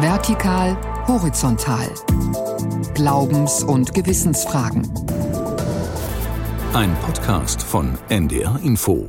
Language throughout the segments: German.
Vertikal, horizontal. Glaubens- und Gewissensfragen. Ein Podcast von NDR Info.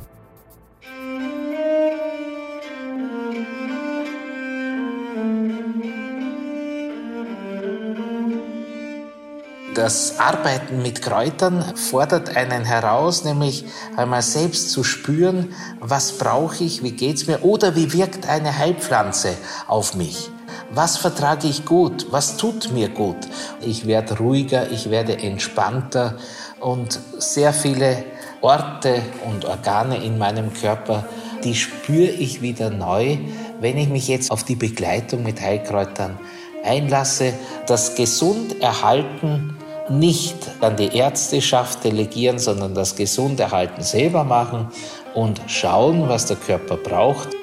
Das Arbeiten mit Kräutern fordert einen heraus, nämlich einmal selbst zu spüren, was brauche ich, wie geht's mir oder wie wirkt eine Heilpflanze auf mich. Was vertrage ich gut? Was tut mir gut? Ich werde ruhiger, ich werde entspannter und sehr viele Orte und Organe in meinem Körper, die spüre ich wieder neu, wenn ich mich jetzt auf die Begleitung mit Heilkräutern einlasse. Das gesund erhalten nicht an die Ärzteschaft delegieren, sondern das Gesunderhalten selber machen und schauen, was der Körper braucht.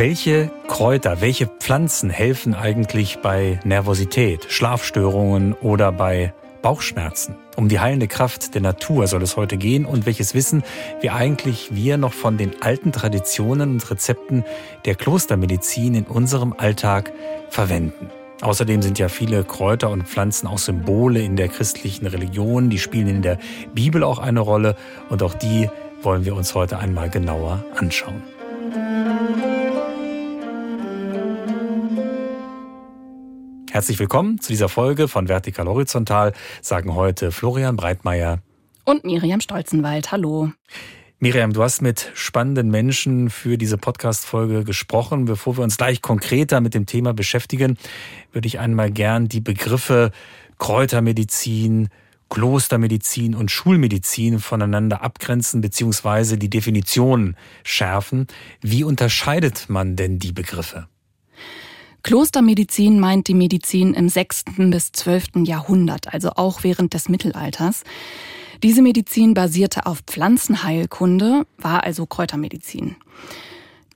Welche Kräuter, welche Pflanzen helfen eigentlich bei Nervosität, Schlafstörungen oder bei Bauchschmerzen. Um die heilende Kraft der Natur soll es heute gehen und welches Wissen wir eigentlich wir noch von den alten Traditionen und Rezepten der Klostermedizin in unserem Alltag verwenden. Außerdem sind ja viele Kräuter und Pflanzen auch Symbole in der christlichen Religion, die spielen in der Bibel auch eine Rolle und auch die wollen wir uns heute einmal genauer anschauen. Herzlich willkommen zu dieser Folge von Vertikal Horizontal, sagen heute Florian Breitmeier und Miriam Stolzenwald. Hallo. Miriam, du hast mit spannenden Menschen für diese Podcast-Folge gesprochen. Bevor wir uns gleich konkreter mit dem Thema beschäftigen, würde ich einmal gern die Begriffe Kräutermedizin, Klostermedizin und Schulmedizin voneinander abgrenzen bzw. die Definition schärfen. Wie unterscheidet man denn die Begriffe? Klostermedizin meint die Medizin im 6. bis 12. Jahrhundert, also auch während des Mittelalters. Diese Medizin basierte auf Pflanzenheilkunde, war also Kräutermedizin.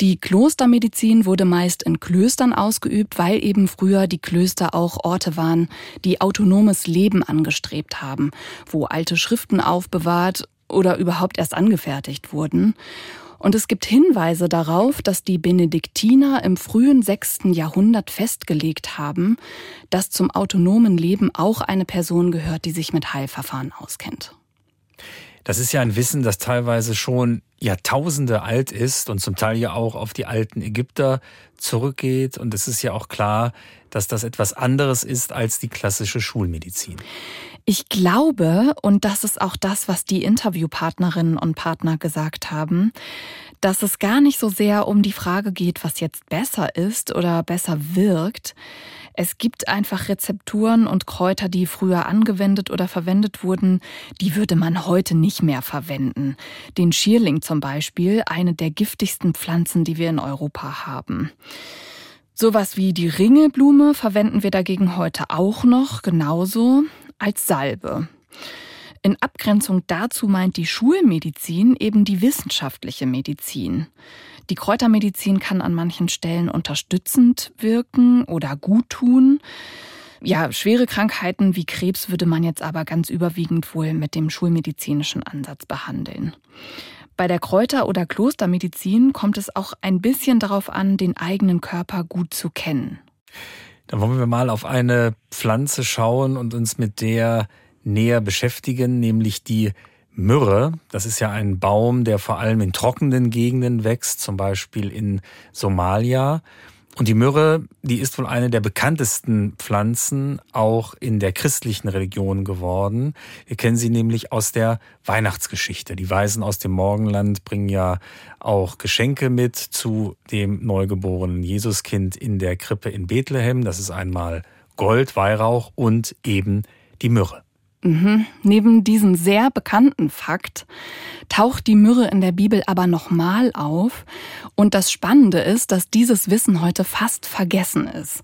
Die Klostermedizin wurde meist in Klöstern ausgeübt, weil eben früher die Klöster auch Orte waren, die autonomes Leben angestrebt haben, wo alte Schriften aufbewahrt oder überhaupt erst angefertigt wurden. Und es gibt Hinweise darauf, dass die Benediktiner im frühen 6. Jahrhundert festgelegt haben, dass zum autonomen Leben auch eine Person gehört, die sich mit Heilverfahren auskennt. Das ist ja ein Wissen, das teilweise schon Jahrtausende alt ist und zum Teil ja auch auf die alten Ägypter zurückgeht. Und es ist ja auch klar, dass das etwas anderes ist als die klassische Schulmedizin. Ich glaube, und das ist auch das, was die Interviewpartnerinnen und Partner gesagt haben, dass es gar nicht so sehr um die Frage geht, was jetzt besser ist oder besser wirkt. Es gibt einfach Rezepturen und Kräuter, die früher angewendet oder verwendet wurden, die würde man heute nicht mehr verwenden. Den Schierling zum Beispiel, eine der giftigsten Pflanzen, die wir in Europa haben. Sowas wie die Ringelblume verwenden wir dagegen heute auch noch genauso als Salbe. In Abgrenzung dazu meint die Schulmedizin eben die wissenschaftliche Medizin. Die Kräutermedizin kann an manchen Stellen unterstützend wirken oder gut tun. Ja, schwere Krankheiten wie Krebs würde man jetzt aber ganz überwiegend wohl mit dem schulmedizinischen Ansatz behandeln. Bei der Kräuter- oder Klostermedizin kommt es auch ein bisschen darauf an, den eigenen Körper gut zu kennen. Dann wollen wir mal auf eine Pflanze schauen und uns mit der näher beschäftigen, nämlich die Myrrhe. Das ist ja ein Baum, der vor allem in trockenen Gegenden wächst, zum Beispiel in Somalia. Und die Myrrhe, die ist wohl eine der bekanntesten Pflanzen auch in der christlichen Religion geworden. Wir kennen sie nämlich aus der Weihnachtsgeschichte. Die Weisen aus dem Morgenland bringen ja auch Geschenke mit zu dem neugeborenen Jesuskind in der Krippe in Bethlehem. Das ist einmal Gold, Weihrauch und eben die Myrrhe. Mhm. Neben diesem sehr bekannten Fakt taucht die Myrrhe in der Bibel aber nochmal auf. Und das Spannende ist, dass dieses Wissen heute fast vergessen ist.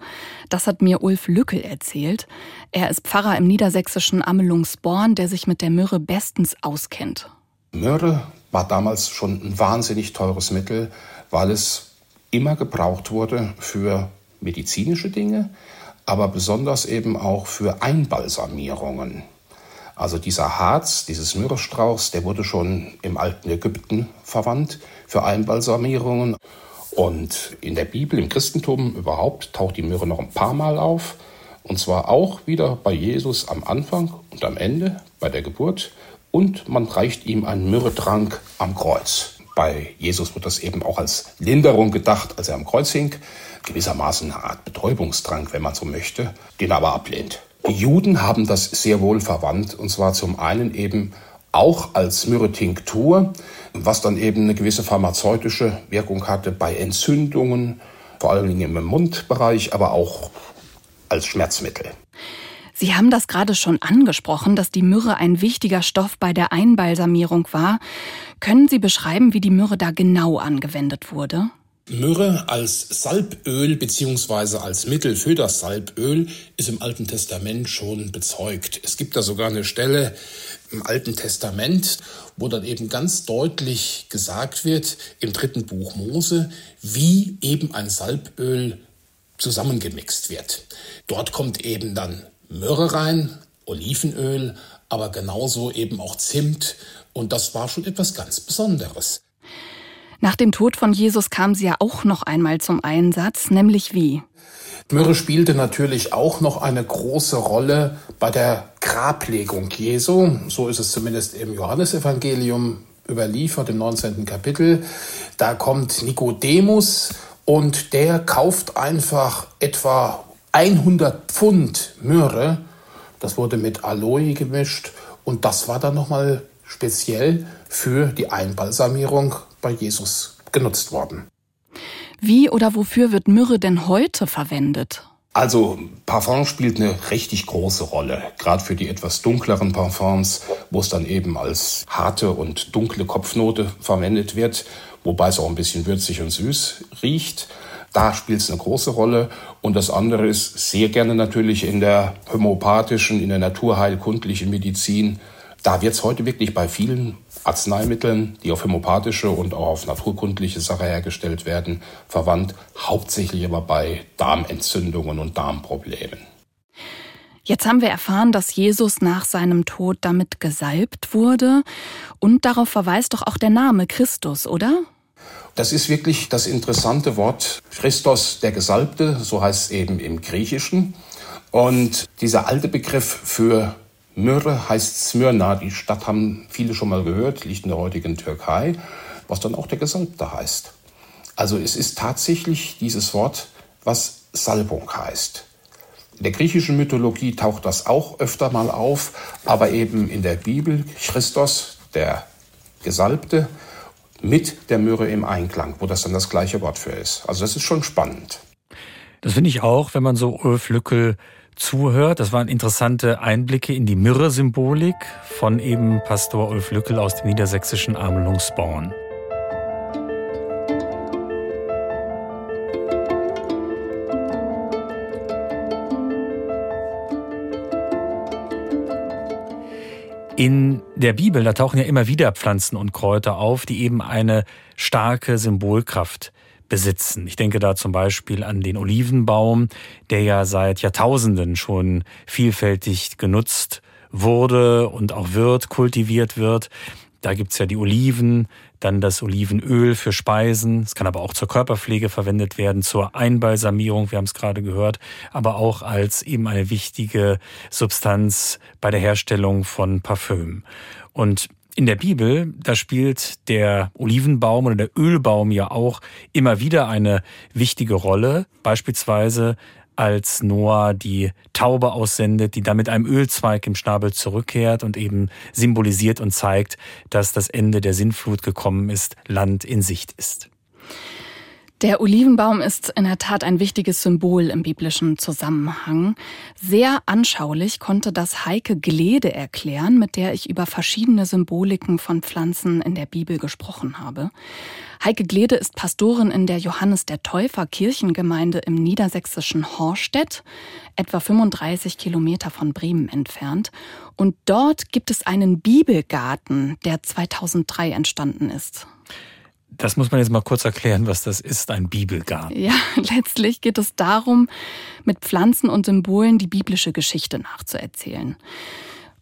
Das hat mir Ulf Lückel erzählt. Er ist Pfarrer im niedersächsischen Amelungsborn, der sich mit der Myrrhe bestens auskennt. Myrrhe war damals schon ein wahnsinnig teures Mittel, weil es immer gebraucht wurde für medizinische Dinge, aber besonders eben auch für Einbalsamierungen. Also dieser Harz, dieses Myrrhestrauchs, der wurde schon im alten Ägypten verwandt für Einbalsamierungen. Und in der Bibel, im Christentum überhaupt, taucht die Myrrhe noch ein paar Mal auf. Und zwar auch wieder bei Jesus am Anfang und am Ende, bei der Geburt. Und man reicht ihm einen Myrrhetrank am Kreuz. Bei Jesus wird das eben auch als Linderung gedacht, als er am Kreuz hing. Gewissermaßen eine Art Betäubungstrank, wenn man so möchte, den er aber ablehnt. Die Juden haben das sehr wohl verwandt, und zwar zum einen eben auch als Myrrhetinktur, was dann eben eine gewisse pharmazeutische Wirkung hatte bei Entzündungen, vor allen Dingen im Mundbereich, aber auch als Schmerzmittel. Sie haben das gerade schon angesprochen, dass die Myrrhe ein wichtiger Stoff bei der Einbalsamierung war. Können Sie beschreiben, wie die Myrrhe da genau angewendet wurde? Myrrhe als Salböl beziehungsweise als Mittel für das Salböl ist im Alten Testament schon bezeugt. Es gibt da sogar eine Stelle im Alten Testament, wo dann eben ganz deutlich gesagt wird im dritten Buch Mose, wie eben ein Salböl zusammengemixt wird. Dort kommt eben dann Myrrhe rein, Olivenöl, aber genauso eben auch Zimt und das war schon etwas ganz Besonderes. Nach dem Tod von Jesus kam sie ja auch noch einmal zum Einsatz, nämlich wie? Myrrhe spielte natürlich auch noch eine große Rolle bei der Grablegung Jesu. So ist es zumindest im Johannesevangelium überliefert im 19. Kapitel. Da kommt Nikodemus und der kauft einfach etwa 100 Pfund Myrrhe. Das wurde mit Aloe gemischt und das war dann nochmal speziell für die Einbalsamierung bei Jesus genutzt worden. Wie oder wofür wird Myrrhe denn heute verwendet? Also Parfum spielt eine richtig große Rolle, gerade für die etwas dunkleren Parfums, wo es dann eben als harte und dunkle Kopfnote verwendet wird, wobei es auch ein bisschen würzig und süß riecht. Da spielt es eine große Rolle. Und das andere ist sehr gerne natürlich in der homöopathischen, in der naturheilkundlichen Medizin. Da wird es heute wirklich bei vielen Arzneimitteln, die auf homöopathische und auch auf naturkundliche Sache hergestellt werden, verwandt, hauptsächlich aber bei Darmentzündungen und Darmproblemen. Jetzt haben wir erfahren, dass Jesus nach seinem Tod damit gesalbt wurde und darauf verweist doch auch der Name Christus, oder? Das ist wirklich das interessante Wort Christos der Gesalbte, so heißt es eben im Griechischen. Und dieser alte Begriff für Myrrhe heißt Smyrna. Die Stadt haben viele schon mal gehört, liegt in der heutigen Türkei, was dann auch der Gesalbte heißt. Also es ist tatsächlich dieses Wort, was Salbung heißt. In der griechischen Mythologie taucht das auch öfter mal auf, aber eben in der Bibel Christos, der Gesalbte, mit der Myrrhe im Einklang, wo das dann das gleiche Wort für ist. Also das ist schon spannend. Das finde ich auch, wenn man so Ulf Lückel zuhört. Das waren interessante Einblicke in die Myrrhe-Symbolik von eben Pastor Ulf Lückel aus dem niedersächsischen Amelungsborn. In der Bibel, da tauchen ja immer wieder Pflanzen und Kräuter auf, die eben eine starke Symbolkraft besitzen. Ich denke da zum Beispiel an den Olivenbaum, der ja seit Jahrtausenden schon vielfältig genutzt wurde und auch wird, kultiviert wird. Da gibt's ja die Oliven, dann das Olivenöl für Speisen. Es kann aber auch zur Körperpflege verwendet werden, zur Einbalsamierung, wir haben es gerade gehört, aber auch als eben eine wichtige Substanz bei der Herstellung von Parfüm. Und in der Bibel, da spielt der Olivenbaum oder der Ölbaum ja auch immer wieder eine wichtige Rolle. Beispielsweise als Noah die Taube aussendet, die dann mit einem Ölzweig im Schnabel zurückkehrt und eben symbolisiert und zeigt, dass das Ende der Sintflut gekommen ist, Land in Sicht ist. Der Olivenbaum ist in der Tat ein wichtiges Symbol im biblischen Zusammenhang. Sehr anschaulich konnte das Heike Glede erklären, mit der ich über verschiedene Symboliken von Pflanzen in der Bibel gesprochen habe. Heike Glede ist Pastorin in der Johannes der Täufer Kirchengemeinde im niedersächsischen Horstedt, etwa 35 Kilometer von Bremen entfernt. Und dort gibt es einen Bibelgarten, der 2003 entstanden ist. Das muss man jetzt mal kurz erklären, was das ist, ein Bibelgarten. Ja, letztlich geht es darum, mit Pflanzen und Symbolen die biblische Geschichte nachzuerzählen.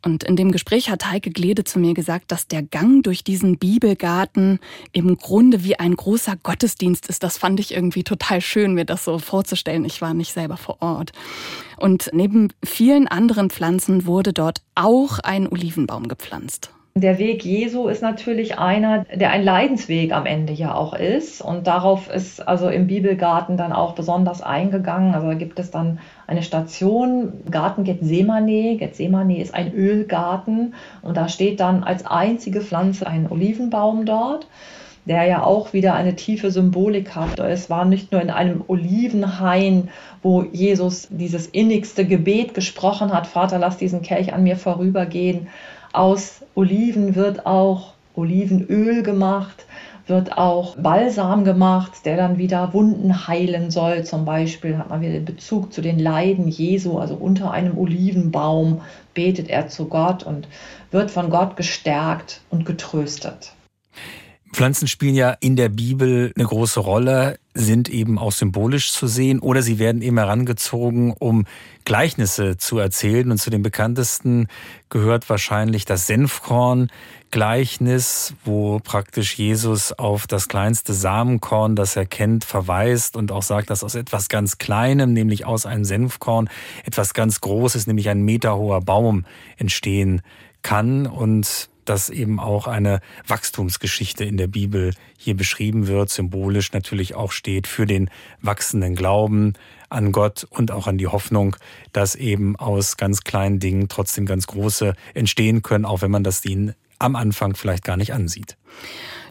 Und in dem Gespräch hat Heike Glede zu mir gesagt, dass der Gang durch diesen Bibelgarten im Grunde wie ein großer Gottesdienst ist. Das fand ich irgendwie total schön, mir das so vorzustellen. Ich war nicht selber vor Ort. Und neben vielen anderen Pflanzen wurde dort auch ein Olivenbaum gepflanzt. Der Weg Jesu ist natürlich einer, der ein Leidensweg am Ende ja auch ist. Und darauf ist also im Bibelgarten dann auch besonders eingegangen. Also da gibt es dann eine Station, Garten Gethsemane. Gethsemane ist ein Ölgarten. Und da steht dann als einzige Pflanze ein Olivenbaum dort der ja auch wieder eine tiefe Symbolik hat. Es war nicht nur in einem Olivenhain, wo Jesus dieses innigste Gebet gesprochen hat, Vater, lass diesen Kelch an mir vorübergehen, aus Oliven wird auch Olivenöl gemacht, wird auch Balsam gemacht, der dann wieder Wunden heilen soll. Zum Beispiel hat man wieder den Bezug zu den Leiden Jesu, also unter einem Olivenbaum betet er zu Gott und wird von Gott gestärkt und getröstet. Pflanzen spielen ja in der Bibel eine große Rolle, sind eben auch symbolisch zu sehen oder sie werden eben herangezogen, um Gleichnisse zu erzählen. Und zu den bekanntesten gehört wahrscheinlich das Senfkorn-Gleichnis, wo praktisch Jesus auf das kleinste Samenkorn, das er kennt, verweist und auch sagt, dass aus etwas ganz Kleinem, nämlich aus einem Senfkorn, etwas ganz Großes, nämlich ein meterhoher Baum entstehen kann. Und dass eben auch eine Wachstumsgeschichte in der Bibel hier beschrieben wird, symbolisch natürlich auch steht für den wachsenden Glauben an Gott und auch an die Hoffnung, dass eben aus ganz kleinen Dingen trotzdem ganz große entstehen können, auch wenn man das ihnen am Anfang vielleicht gar nicht ansieht.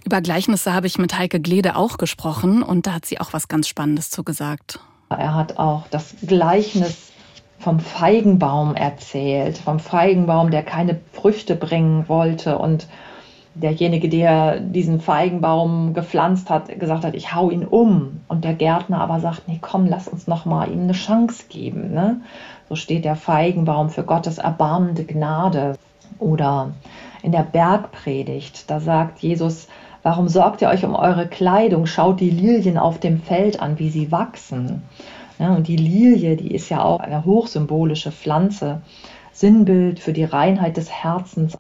Über Gleichnisse habe ich mit Heike Glede auch gesprochen und da hat sie auch was ganz Spannendes zu gesagt. Er hat auch das Gleichnis vom Feigenbaum erzählt, vom Feigenbaum, der keine Früchte bringen wollte und derjenige, der diesen Feigenbaum gepflanzt hat, gesagt hat, ich hau ihn um. Und der Gärtner aber sagt, nee, komm, lass uns noch mal ihm eine Chance geben. Ne? So steht der Feigenbaum für Gottes erbarmende Gnade. Oder in der Bergpredigt, da sagt Jesus, warum sorgt ihr euch um eure Kleidung? Schaut die Lilien auf dem Feld an, wie sie wachsen. Ja, und die Lilie, die ist ja auch eine hochsymbolische Pflanze, Sinnbild für die Reinheit des Herzens.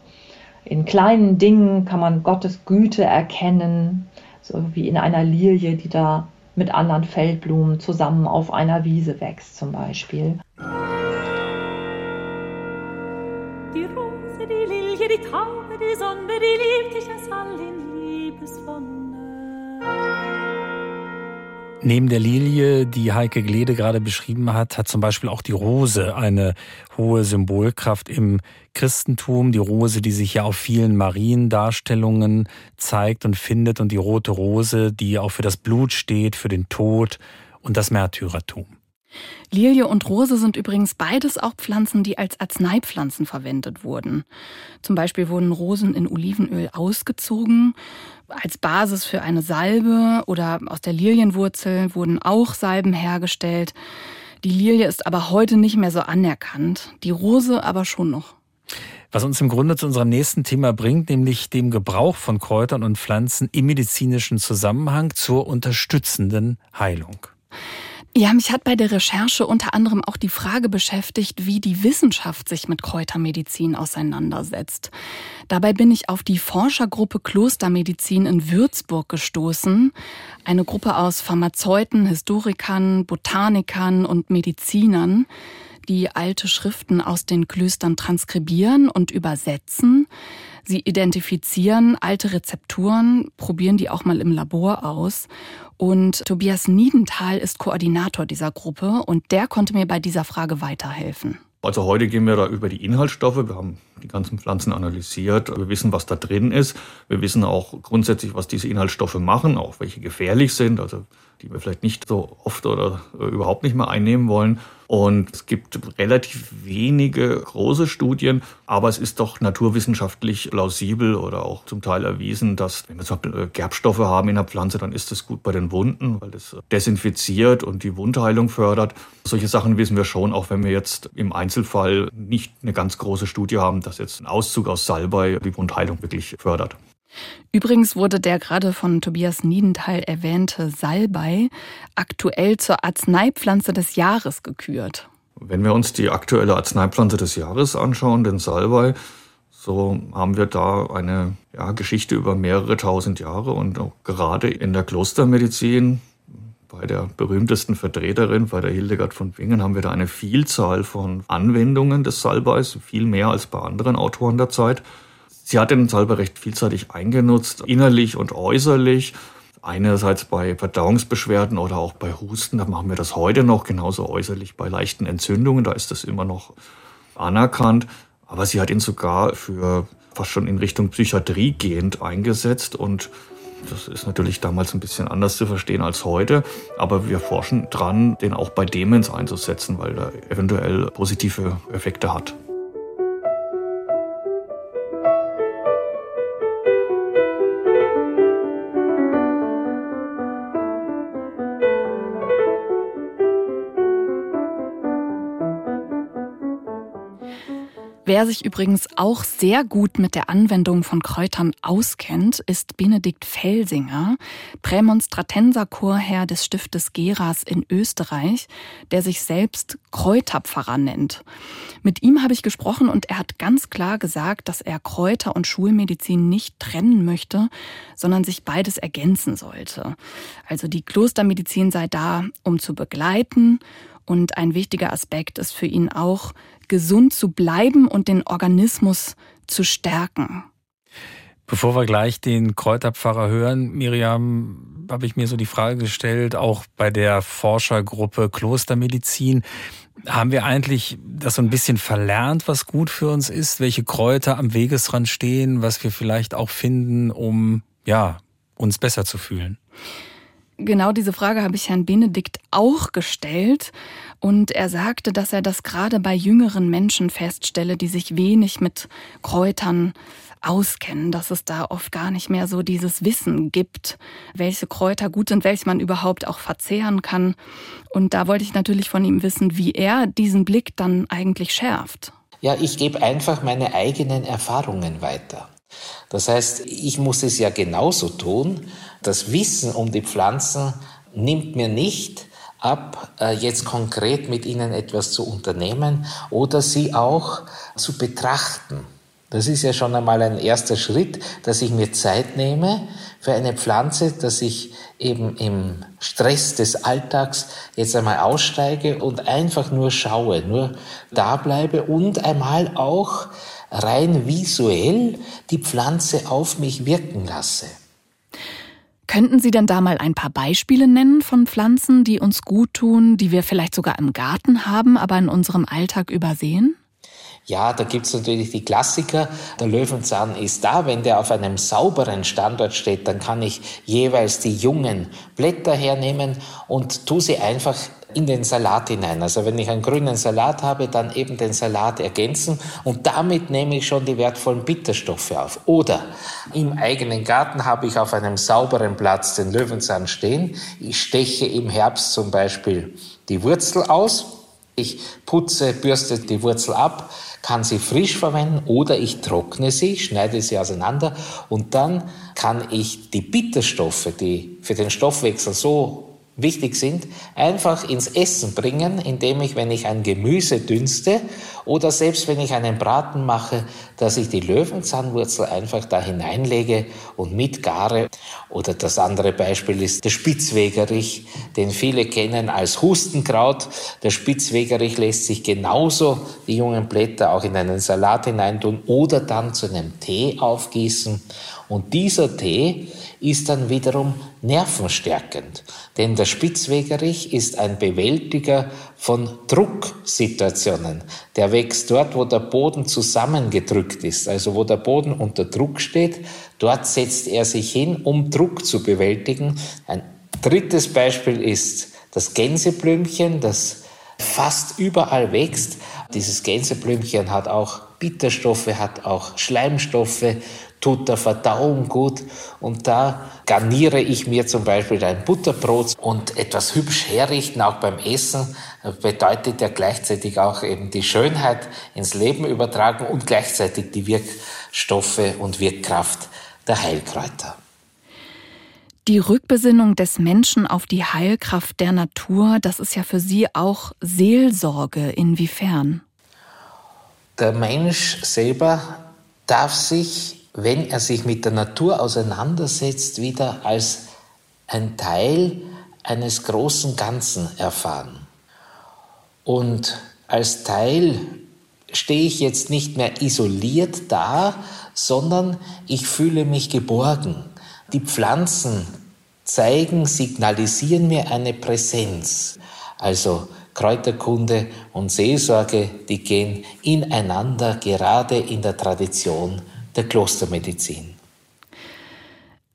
In kleinen Dingen kann man Gottes Güte erkennen, so wie in einer Lilie, die da mit anderen Feldblumen zusammen auf einer Wiese wächst zum Beispiel. Die Rose, die Lilie, die Taube, die Sonne, die liebt dich als all in Liebeswonne. Neben der Lilie, die Heike Glede gerade beschrieben hat, hat zum Beispiel auch die Rose eine hohe Symbolkraft im Christentum. Die Rose, die sich ja auf vielen Mariendarstellungen zeigt und findet und die rote Rose, die auch für das Blut steht, für den Tod und das Märtyrertum. Lilie und Rose sind übrigens beides auch Pflanzen, die als Arzneipflanzen verwendet wurden. Zum Beispiel wurden Rosen in Olivenöl ausgezogen als Basis für eine Salbe oder aus der Lilienwurzel wurden auch Salben hergestellt. Die Lilie ist aber heute nicht mehr so anerkannt, die Rose aber schon noch. Was uns im Grunde zu unserem nächsten Thema bringt, nämlich dem Gebrauch von Kräutern und Pflanzen im medizinischen Zusammenhang zur unterstützenden Heilung. Ja, mich hat bei der Recherche unter anderem auch die Frage beschäftigt, wie die Wissenschaft sich mit Kräutermedizin auseinandersetzt. Dabei bin ich auf die Forschergruppe Klostermedizin in Würzburg gestoßen. Eine Gruppe aus Pharmazeuten, Historikern, Botanikern und Medizinern, die alte Schriften aus den Klöstern transkribieren und übersetzen. Sie identifizieren alte Rezepturen, probieren die auch mal im Labor aus und Tobias Niedenthal ist Koordinator dieser Gruppe und der konnte mir bei dieser Frage weiterhelfen. Also heute gehen wir da über die Inhaltsstoffe. Wir haben die ganzen Pflanzen analysiert. Wir wissen, was da drin ist. Wir wissen auch grundsätzlich, was diese Inhaltsstoffe machen, auch welche gefährlich sind, also die wir vielleicht nicht so oft oder äh, überhaupt nicht mehr einnehmen wollen. Und es gibt relativ wenige große Studien, aber es ist doch naturwissenschaftlich plausibel oder auch zum Teil erwiesen, dass wenn wir zum Beispiel äh, Gerbstoffe haben in der Pflanze, dann ist das gut bei den Wunden, weil das desinfiziert und die Wundheilung fördert. Solche Sachen wissen wir schon, auch wenn wir jetzt im Einzelfall nicht eine ganz große Studie haben, dass jetzt ein Auszug aus Salbei die Wundheilung wirklich fördert. Übrigens wurde der gerade von Tobias Niedenthal erwähnte Salbei aktuell zur Arzneipflanze des Jahres gekürt. Wenn wir uns die aktuelle Arzneipflanze des Jahres anschauen, den Salbei, so haben wir da eine ja, Geschichte über mehrere tausend Jahre und auch gerade in der Klostermedizin bei der berühmtesten Vertreterin, bei der Hildegard von Bingen, haben wir da eine Vielzahl von Anwendungen des Salbeis, viel mehr als bei anderen Autoren der Zeit. Sie hat den Salbei recht vielseitig eingenutzt, innerlich und äußerlich. Einerseits bei Verdauungsbeschwerden oder auch bei Husten, da machen wir das heute noch, genauso äußerlich bei leichten Entzündungen, da ist das immer noch anerkannt. Aber sie hat ihn sogar für fast schon in Richtung Psychiatrie gehend eingesetzt und das ist natürlich damals ein bisschen anders zu verstehen als heute, aber wir forschen dran, den auch bei Demenz einzusetzen, weil er eventuell positive Effekte hat. Wer sich übrigens auch sehr gut mit der Anwendung von Kräutern auskennt, ist Benedikt Felsinger, Prämonstratenserchorherr des Stiftes Geras in Österreich, der sich selbst Kräuterpfarrer nennt. Mit ihm habe ich gesprochen und er hat ganz klar gesagt, dass er Kräuter und Schulmedizin nicht trennen möchte, sondern sich beides ergänzen sollte. Also die Klostermedizin sei da, um zu begleiten und ein wichtiger Aspekt ist für ihn auch, gesund zu bleiben und den Organismus zu stärken. Bevor wir gleich den Kräuterpfarrer hören, Miriam, habe ich mir so die Frage gestellt, auch bei der Forschergruppe Klostermedizin, haben wir eigentlich das so ein bisschen verlernt, was gut für uns ist, welche Kräuter am Wegesrand stehen, was wir vielleicht auch finden, um ja, uns besser zu fühlen? Genau diese Frage habe ich Herrn Benedikt auch gestellt. Und er sagte, dass er das gerade bei jüngeren Menschen feststelle, die sich wenig mit Kräutern auskennen, dass es da oft gar nicht mehr so dieses Wissen gibt, welche Kräuter gut sind, welche man überhaupt auch verzehren kann. Und da wollte ich natürlich von ihm wissen, wie er diesen Blick dann eigentlich schärft. Ja, ich gebe einfach meine eigenen Erfahrungen weiter. Das heißt, ich muss es ja genauso tun. Das Wissen um die Pflanzen nimmt mir nicht ab, äh, jetzt konkret mit ihnen etwas zu unternehmen oder sie auch zu betrachten. Das ist ja schon einmal ein erster Schritt, dass ich mir Zeit nehme für eine Pflanze, dass ich eben im Stress des Alltags jetzt einmal aussteige und einfach nur schaue, nur da bleibe und einmal auch rein visuell die Pflanze auf mich wirken lasse. Könnten Sie denn da mal ein paar Beispiele nennen von Pflanzen, die uns gut tun, die wir vielleicht sogar im Garten haben, aber in unserem Alltag übersehen? Ja, da gibt's natürlich die Klassiker. Der Löwenzahn ist da. Wenn der auf einem sauberen Standort steht, dann kann ich jeweils die jungen Blätter hernehmen und tu sie einfach in den Salat hinein. Also wenn ich einen grünen Salat habe, dann eben den Salat ergänzen und damit nehme ich schon die wertvollen Bitterstoffe auf. Oder im eigenen Garten habe ich auf einem sauberen Platz den Löwenzahn stehen. Ich steche im Herbst zum Beispiel die Wurzel aus. Ich putze, bürste die Wurzel ab, kann sie frisch verwenden oder ich trockne sie, schneide sie auseinander und dann kann ich die Bitterstoffe, die für den Stoffwechsel so wichtig sind, einfach ins Essen bringen, indem ich, wenn ich ein Gemüse dünste oder selbst wenn ich einen Braten mache, dass ich die Löwenzahnwurzel einfach da hineinlege und mitgare. Oder das andere Beispiel ist der Spitzwegerich, den viele kennen als Hustenkraut. Der Spitzwegerich lässt sich genauso die jungen Blätter auch in einen Salat hineintun oder dann zu einem Tee aufgießen. Und dieser Tee ist dann wiederum nervenstärkend, denn der Spitzwegerich ist ein Bewältiger von Drucksituationen. Der wächst dort, wo der Boden zusammengedrückt ist, also wo der Boden unter Druck steht. Dort setzt er sich hin, um Druck zu bewältigen. Ein drittes Beispiel ist das Gänseblümchen, das fast überall wächst. Dieses Gänseblümchen hat auch Bitterstoffe, hat auch Schleimstoffe, tut der Verdauung gut. Und da garniere ich mir zum Beispiel ein Butterbrot und etwas hübsch herrichten, auch beim Essen, bedeutet ja gleichzeitig auch eben die Schönheit ins Leben übertragen und gleichzeitig die Wirkstoffe und Wirkkraft der Heilkräuter. Die Rückbesinnung des Menschen auf die Heilkraft der Natur, das ist ja für Sie auch Seelsorge. Inwiefern? Der Mensch selber darf sich, wenn er sich mit der Natur auseinandersetzt, wieder als ein Teil eines großen Ganzen erfahren. Und als Teil stehe ich jetzt nicht mehr isoliert da, sondern ich fühle mich geborgen. Die Pflanzen zeigen, signalisieren mir eine Präsenz. Also Kräuterkunde und Seelsorge, die gehen ineinander, gerade in der Tradition der Klostermedizin.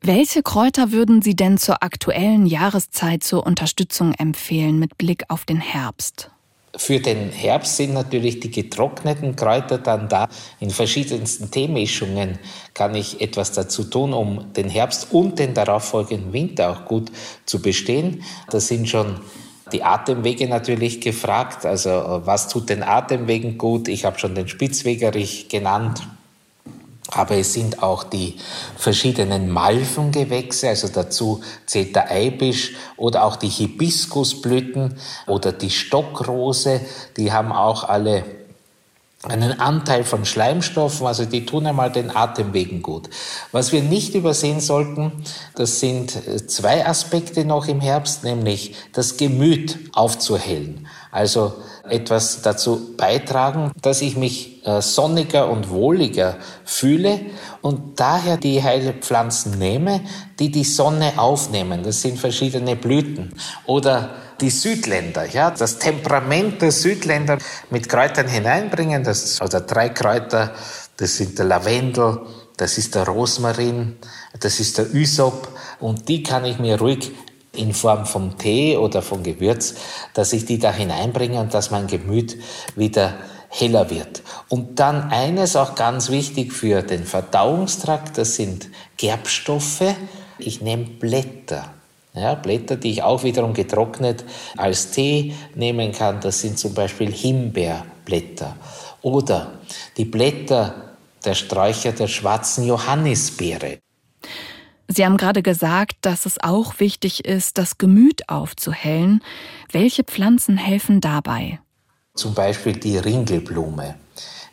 Welche Kräuter würden Sie denn zur aktuellen Jahreszeit zur Unterstützung empfehlen mit Blick auf den Herbst? Für den Herbst sind natürlich die getrockneten Kräuter dann da. In verschiedensten Teemischungen kann ich etwas dazu tun, um den Herbst und den darauffolgenden Winter auch gut zu bestehen. Da sind schon die Atemwege natürlich gefragt. Also was tut den Atemwegen gut? Ich habe schon den Spitzwegerich genannt. Aber es sind auch die verschiedenen Malvengewächse, also dazu zählt der Eibisch oder auch die Hibiskusblüten oder die Stockrose, die haben auch alle einen Anteil von Schleimstoffen, also die tun einmal den Atemwegen gut. Was wir nicht übersehen sollten, das sind zwei Aspekte noch im Herbst, nämlich das Gemüt aufzuhellen. Also etwas dazu beitragen, dass ich mich äh, sonniger und wohliger fühle und daher die Heilpflanzen nehme, die die Sonne aufnehmen. Das sind verschiedene Blüten. Oder die Südländer, ja, das Temperament der Südländer mit Kräutern hineinbringen. Das also drei Kräuter, das sind der Lavendel, das ist der Rosmarin, das ist der Ysop und die kann ich mir ruhig in Form von Tee oder von Gewürz, dass ich die da hineinbringe und dass mein Gemüt wieder heller wird. Und dann eines auch ganz wichtig für den Verdauungstrakt, das sind Gerbstoffe. Ich nehme Blätter. Ja, Blätter, die ich auch wiederum getrocknet als Tee nehmen kann, das sind zum Beispiel Himbeerblätter. Oder die Blätter der Sträucher der schwarzen Johannisbeere. Sie haben gerade gesagt, dass es auch wichtig ist, das Gemüt aufzuhellen. Welche Pflanzen helfen dabei? Zum Beispiel die Ringelblume.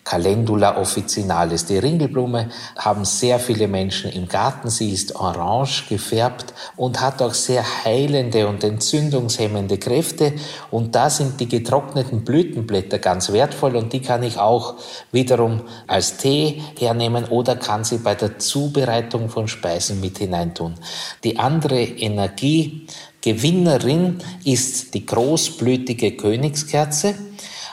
Calendula officinalis. Die Ringelblume haben sehr viele Menschen im Garten. Sie ist orange gefärbt und hat auch sehr heilende und entzündungshemmende Kräfte. Und da sind die getrockneten Blütenblätter ganz wertvoll und die kann ich auch wiederum als Tee hernehmen oder kann sie bei der Zubereitung von Speisen mit hineintun. Die andere Energiegewinnerin ist die großblütige Königskerze.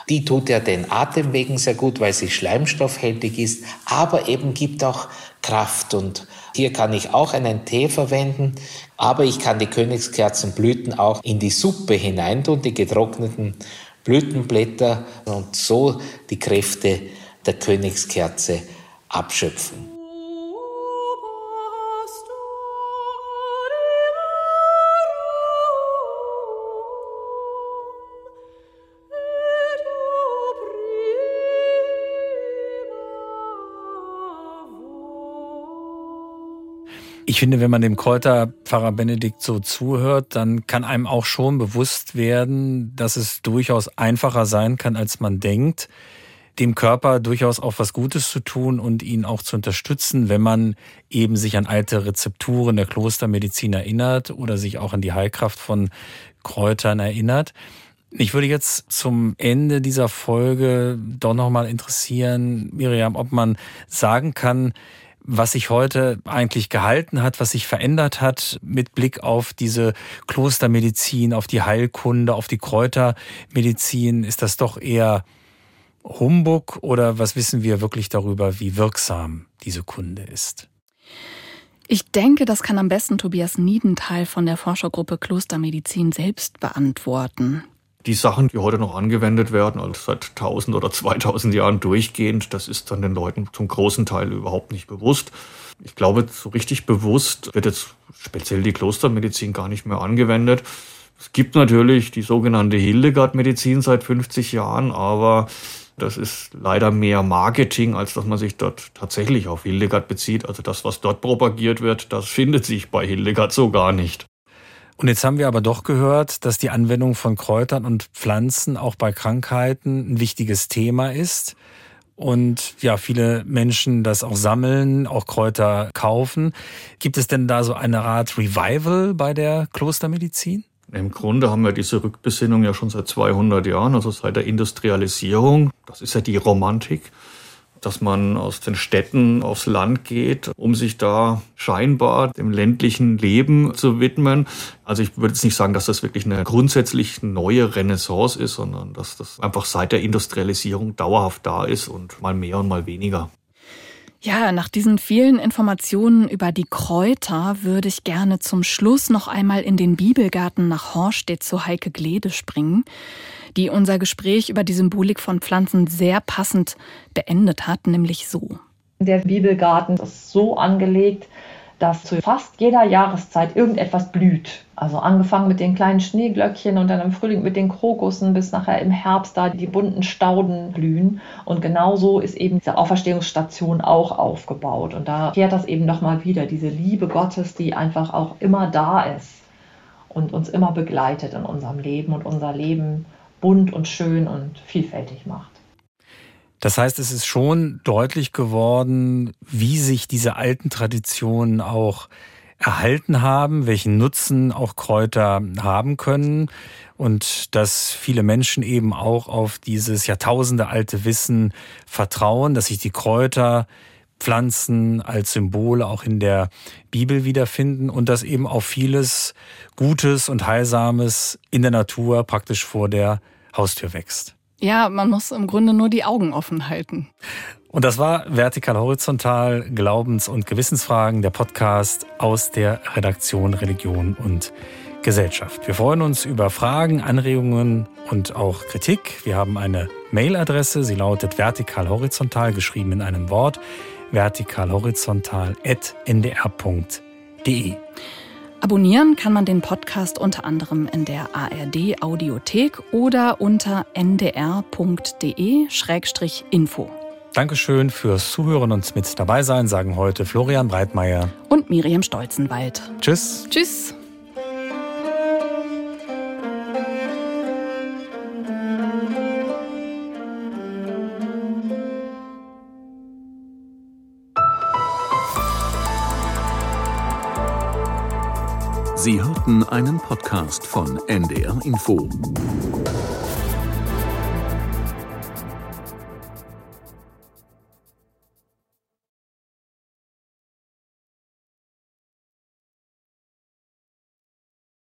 Die tut ja den Atemwegen sehr gut, weil sie schleimstoffhältig ist, aber eben gibt auch Kraft. Und hier kann ich auch einen Tee verwenden, aber ich kann die Königskerzenblüten auch in die Suppe hineintun, die getrockneten Blütenblätter und so die Kräfte der Königskerze abschöpfen. Ich finde, wenn man dem Kräuterpfarrer Benedikt so zuhört, dann kann einem auch schon bewusst werden, dass es durchaus einfacher sein kann, als man denkt, dem Körper durchaus auch was Gutes zu tun und ihn auch zu unterstützen, wenn man eben sich an alte Rezepturen der Klostermedizin erinnert oder sich auch an die Heilkraft von Kräutern erinnert. Ich würde jetzt zum Ende dieser Folge doch nochmal interessieren, Miriam, ob man sagen kann, was sich heute eigentlich gehalten hat, was sich verändert hat mit Blick auf diese Klostermedizin, auf die Heilkunde, auf die Kräutermedizin? Ist das doch eher Humbug oder was wissen wir wirklich darüber, wie wirksam diese Kunde ist? Ich denke, das kann am besten Tobias Niedenthal von der Forschergruppe Klostermedizin selbst beantworten die Sachen, die heute noch angewendet werden, also seit 1000 oder 2000 Jahren durchgehend, das ist dann den Leuten zum großen Teil überhaupt nicht bewusst. Ich glaube, so richtig bewusst wird jetzt speziell die Klostermedizin gar nicht mehr angewendet. Es gibt natürlich die sogenannte Hildegard-Medizin seit 50 Jahren, aber Das ist leider mehr Marketing, als dass man sich dort tatsächlich auf Hildegard bezieht. Also das, was dort propagiert wird, das findet sich bei Hildegard so gar nicht. Und jetzt haben wir aber doch gehört, dass die Anwendung von Kräutern und Pflanzen auch bei Krankheiten ein wichtiges Thema ist. Und ja, viele Menschen das auch sammeln, auch Kräuter kaufen. Gibt es denn da so eine Art Revival bei der Klostermedizin? Im Grunde haben wir diese Rückbesinnung ja schon seit 200 Jahren, also seit der Industrialisierung. Das ist ja die Romantik dass man aus den Städten aufs Land geht, um sich da scheinbar dem ländlichen Leben zu widmen. Also ich würde jetzt nicht sagen, dass das wirklich eine grundsätzlich neue Renaissance ist, sondern dass das einfach seit der Industrialisierung dauerhaft da ist und mal mehr und mal weniger. Ja, nach diesen vielen Informationen über die Kräuter würde ich gerne zum Schluss noch einmal in den Bibelgarten nach Horstedt zu Heike Glede springen die unser Gespräch über die Symbolik von Pflanzen sehr passend beendet hat, nämlich so. Der Bibelgarten ist so angelegt, dass zu fast jeder Jahreszeit irgendetwas blüht. Also angefangen mit den kleinen Schneeglöckchen und dann im Frühling mit den Krokussen bis nachher im Herbst da die bunten Stauden blühen. Und genauso ist eben diese Auferstehungsstation auch aufgebaut. Und da kehrt das eben nochmal wieder, diese Liebe Gottes, die einfach auch immer da ist und uns immer begleitet in unserem Leben und unser Leben bunt und schön und vielfältig macht. Das heißt, es ist schon deutlich geworden, wie sich diese alten Traditionen auch erhalten haben, welchen Nutzen auch Kräuter haben können und dass viele Menschen eben auch auf dieses Jahrtausende alte Wissen vertrauen, dass sich die Kräuter Pflanzen als Symbole auch in der Bibel wiederfinden und dass eben auch vieles Gutes und Heilsames in der Natur praktisch vor der Haustür wächst. Ja, man muss im Grunde nur die Augen offen halten. Und das war Vertikal Horizontal Glaubens- und Gewissensfragen, der Podcast aus der Redaktion Religion und Gesellschaft. Wir freuen uns über Fragen, Anregungen und auch Kritik. Wir haben eine Mailadresse, sie lautet vertikalhorizontal, geschrieben in einem Wort, vertikalhorizontal.ndr.de. Abonnieren kann man den Podcast unter anderem in der ARD Audiothek oder unter ndr.de-info. Dankeschön fürs Zuhören und mit dabei sein, sagen heute Florian Breitmeier und Miriam Stolzenwald. Tschüss. Tschüss. Sie hörten einen Podcast von NDR Info.